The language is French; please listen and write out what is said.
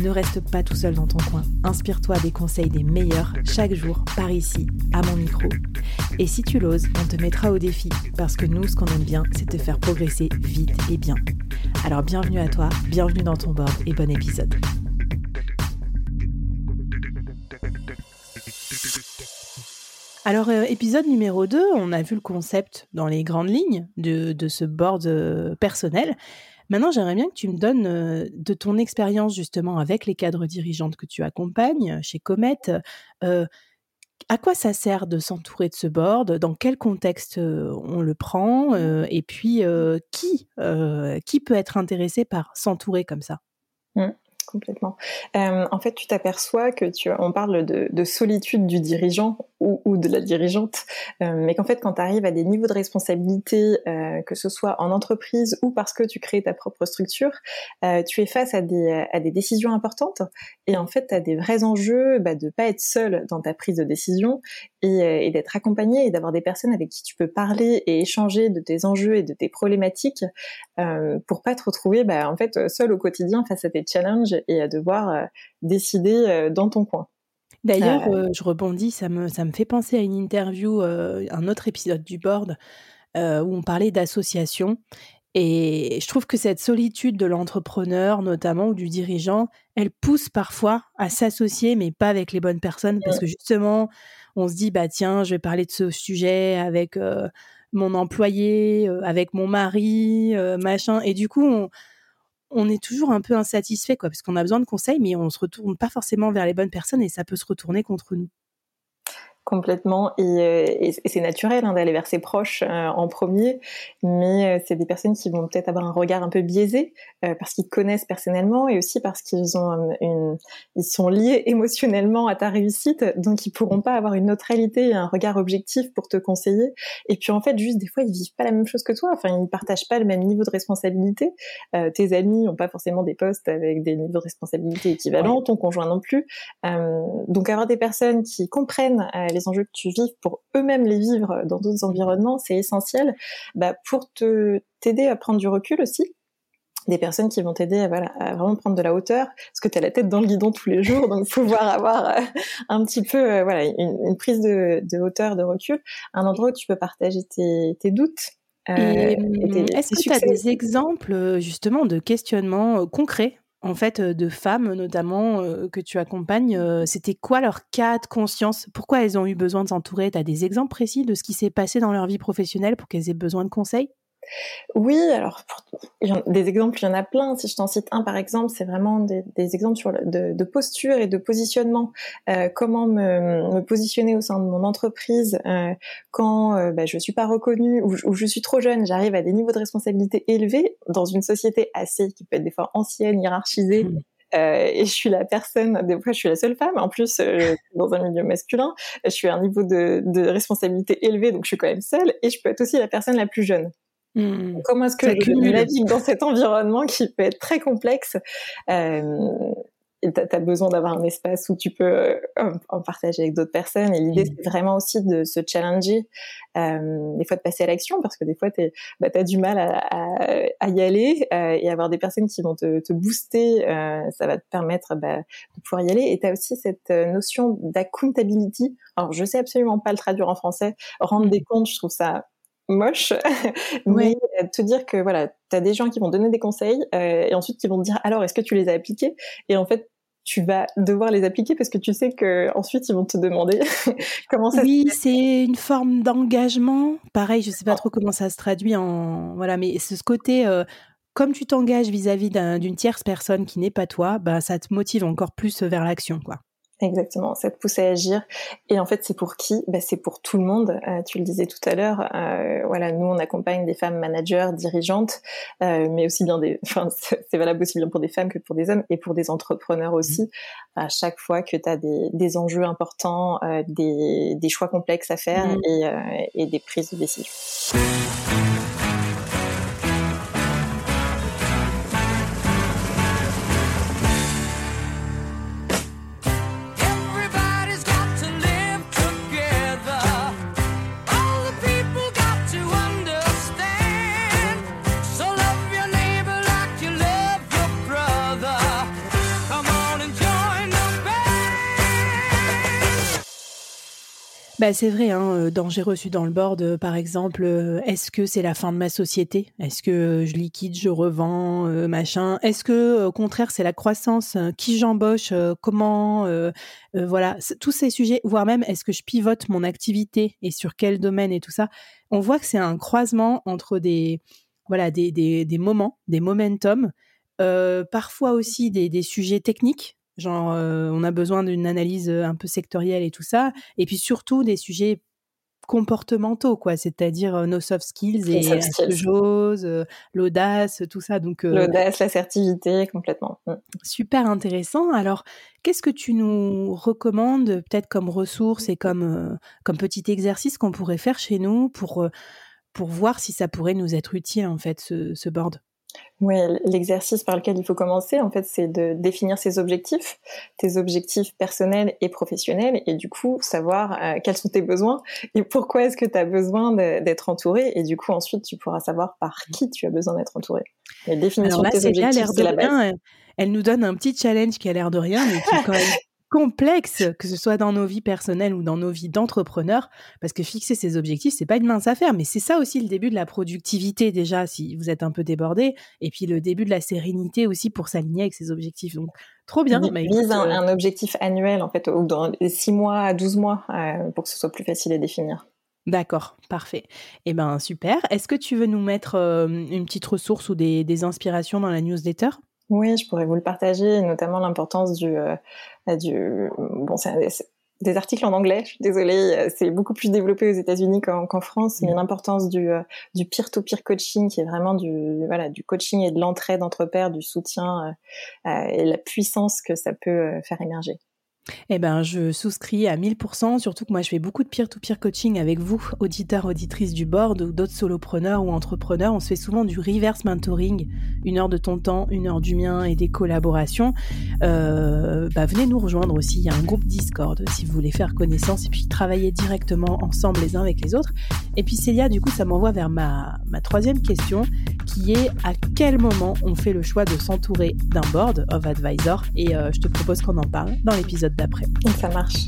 Ne reste pas tout seul dans ton coin. Inspire-toi des conseils des meilleurs chaque jour par ici, à mon micro. Et si tu l'oses, on te mettra au défi parce que nous, ce qu'on aime bien, c'est te faire progresser vite et bien. Alors bienvenue à toi, bienvenue dans ton board et bon épisode. Alors, euh, épisode numéro 2, on a vu le concept dans les grandes lignes de, de ce board euh, personnel. Maintenant, j'aimerais bien que tu me donnes euh, de ton expérience justement avec les cadres dirigeantes que tu accompagnes chez Comet. Euh, à quoi ça sert de s'entourer de ce board? Dans quel contexte euh, on le prend? Et puis, qui, qui peut être intéressé par s'entourer comme ça? Mmh complètement. Euh, en fait, tu t'aperçois que tu, on parle de solitude du dirigeant ou, ou de la dirigeante, euh, mais qu'en fait, quand tu arrives à des niveaux de responsabilité, euh, que ce soit en entreprise ou parce que tu crées ta propre structure, euh, tu es face à des, à des décisions importantes et en fait, tu as des vrais enjeux bah, de pas être seul dans ta prise de décision et, euh, et d'être accompagné et d'avoir des personnes avec qui tu peux parler et échanger de tes enjeux et de tes problématiques euh, pour pas te retrouver bah, en fait seul au quotidien face à tes challenges et à devoir euh, décider dans ton coin. D'ailleurs, euh, je rebondis, ça me, ça me fait penser à une interview, un autre épisode du board, où on parlait d'association. Et je trouve que cette solitude de l'entrepreneur, notamment, ou du dirigeant, elle pousse parfois à s'associer, mais pas avec les bonnes personnes, parce que justement, on se dit, bah tiens, je vais parler de ce sujet avec mon employé, avec mon mari, machin. Et du coup, on, on est toujours un peu insatisfait, quoi, parce qu'on a besoin de conseils, mais on se retourne pas forcément vers les bonnes personnes et ça peut se retourner contre nous complètement. Et, euh, et, c'est naturel hein, d'aller vers ses proches euh, en premier. Mais euh, c'est des personnes qui vont peut-être avoir un regard un peu biaisé parce qu'ils connaissent personnellement et aussi parce qu'ils ont une ils sont liés émotionnellement à ta réussite. Donc ils pourront pas avoir une neutralité et un regard objectif pour te conseiller. Et puis en fait juste des fois ils vivent pas la même chose que toi. Enfin ils partagent pas le même niveau de responsabilité. Tes amis ont pas forcément des postes avec des niveaux de responsabilité équivalents ton conjoint non plus. Donc avoir des personnes qui comprennent les les enjeux que tu vives pour eux-mêmes les vivre dans d'autres environnements, c'est essentiel bah, pour te t'aider à prendre du recul aussi des personnes qui vont t'aider à, voilà, à vraiment prendre de la hauteur, parce que tu as la tête dans le guidon tous les jours, donc pouvoir avoir euh, un petit peu euh, voilà, une, prise de, hauteur, de recul, un endroit où tu peux partager tes, doutes. Euh, est-ce que tu as des exemples justement de questionnements concrets en fait, de femmes notamment que tu accompagnes, c'était quoi leur cas de conscience? Pourquoi elles ont eu besoin de s'entourer? Tu as des exemples précis de ce qui s'est passé dans leur vie professionnelle pour qu'elles aient besoin de conseils? Oui, alors des exemples, il y en a plein. Si je t'en cite un, par exemple, c'est vraiment des, exemples sur de, posture et de positionnement. Euh, comment me, positionner au sein de mon entreprise euh, quand euh, bah, je suis pas reconnue ou, ou, je suis trop jeune, j'arrive à des niveaux de responsabilité élevés dans une société assez qui peut être des fois ancienne, hiérarchisée. Mmh. Euh, et je suis la personne, des fois je suis la seule femme, en plus euh, dans un milieu masculin, je suis à un niveau de, de responsabilité élevé, donc je suis quand même seule, et je peux être aussi la personne la plus jeune. Mmh. Comment est-ce que je navigue dans cet environnement qui peut être très complexe euh, tu as besoin d'avoir un espace où tu peux euh, en partager avec d'autres personnes. Et l'idée, mmh. c'est vraiment aussi de se challenger, euh, des fois de passer à l'action, parce que des fois, tu bah, as du mal à, à, à y aller euh, et avoir des personnes qui vont te, te booster, euh, ça va te permettre bah, de pouvoir y aller. Et tu as aussi cette notion d'accountability. Alors, je sais absolument pas le traduire en français. Rendre mmh. des comptes, je trouve ça moche, mais te dire que voilà, tu as des gens qui vont donner des conseils euh, et ensuite qui vont te dire alors est-ce que tu les as appliqués? Et en fait, tu vas devoir les appliquer parce que tu sais que ensuite ils vont te demander comment ça Oui, c'est une forme d'engagement. Pareil, je sais pas trop comment ça se traduit en voilà, mais c'est ce côté euh, comme tu t'engages vis-à-vis d'une tierce personne qui n'est pas toi, bah ça te motive encore plus vers l'action quoi. Exactement, ça te pousse à agir. Et en fait, c'est pour qui? Bah, C'est pour tout le monde. Euh, tu le disais tout à l'heure. Euh, voilà, nous, on accompagne des femmes managers, dirigeantes, euh, mais aussi bien des. Enfin, c'est valable aussi bien pour des femmes que pour des hommes et pour des entrepreneurs aussi. À chaque fois que tu as des, des, enjeux importants, euh, des, des, choix complexes à faire mmh. et, euh, et des prises de décision. Bah, c'est vrai, hein, euh, j'ai reçu dans le board, euh, par exemple, euh, est-ce que c'est la fin de ma société? Est-ce que je liquide, je revends, machin? Est-ce que au contraire c'est la croissance? Qui j'embauche? Comment? Voilà, tous ces sujets, voire même est-ce que je pivote mon activité et sur quel domaine et tout ça? On voit que c'est un croisement entre des voilà des, des moments, des momentum, parfois aussi des, des sujets techniques Genre, euh, on a besoin d'une analyse euh, un peu sectorielle et tout ça. Et puis surtout des sujets comportementaux, quoi. C'est-à-dire euh, nos soft skills et la chose, l'audace, tout ça. Donc l'audace, l'assertivité, complètement. Mm. Super intéressant. Alors, qu'est-ce que tu nous recommandes, peut-être comme ressource et comme comme petit exercice qu'on pourrait faire chez nous pour pour voir si ça pourrait nous être utile en fait ce, ce board? Oui, l'exercice par lequel il faut commencer, en fait, c'est de définir ses objectifs, tes objectifs personnels et professionnels, et du coup, savoir euh, quels sont tes besoins et pourquoi est-ce que tu as besoin d'être entouré, et du coup, ensuite, tu pourras savoir par qui tu as besoin d'être entouré. La définition de tes objectifs, c'est la base. elle nous donne un petit challenge qui a l'air de rien, mais qui quand même complexe, que ce soit dans nos vies personnelles ou dans nos vies d'entrepreneurs, parce que fixer ses objectifs, c'est pas une mince affaire, mais c'est ça aussi le début de la productivité déjà, si vous êtes un peu débordé, et puis le début de la sérénité aussi pour s'aligner avec ses objectifs. Donc, trop bien. Bah, un, euh, un, objectif annuel, en fait, ou dans 6 mois à 12 mois, euh, pour que ce soit plus facile à définir. D'accord, parfait. Eh ben super. Est-ce que tu veux nous mettre euh, une petite ressource ou des, des inspirations dans la newsletter? Oui, je pourrais vous le partager, notamment l'importance du, euh, du, bon, c'est des articles en anglais. Je suis désolée, euh, c'est beaucoup plus développé aux États-Unis qu'en France, mais l'importance du euh, du peer-to-peer coaching, qui est vraiment du voilà du coaching et de l'entraide entre pairs, du soutien et la puissance que ça peut faire émerger. Eh ben, je souscris à 1000%, surtout que moi, je fais beaucoup de peer-to-peer coaching avec vous, auditeurs, auditrices du board, ou d'autres solopreneurs ou entrepreneurs. On se fait souvent du reverse mentoring, une heure de ton temps, une heure du mien et des collaborations. Euh, bah, venez nous rejoindre aussi. Il y a un groupe Discord si vous voulez faire connaissance et puis travailler directement ensemble les uns avec les autres. Et puis Célia, du coup, ça m'envoie vers ma, troisième question, qui est à quel moment on fait le choix de s'entourer d'un board of advisor? Et euh, je te propose qu'on en parle dans l'épisode d'après. Ça marche.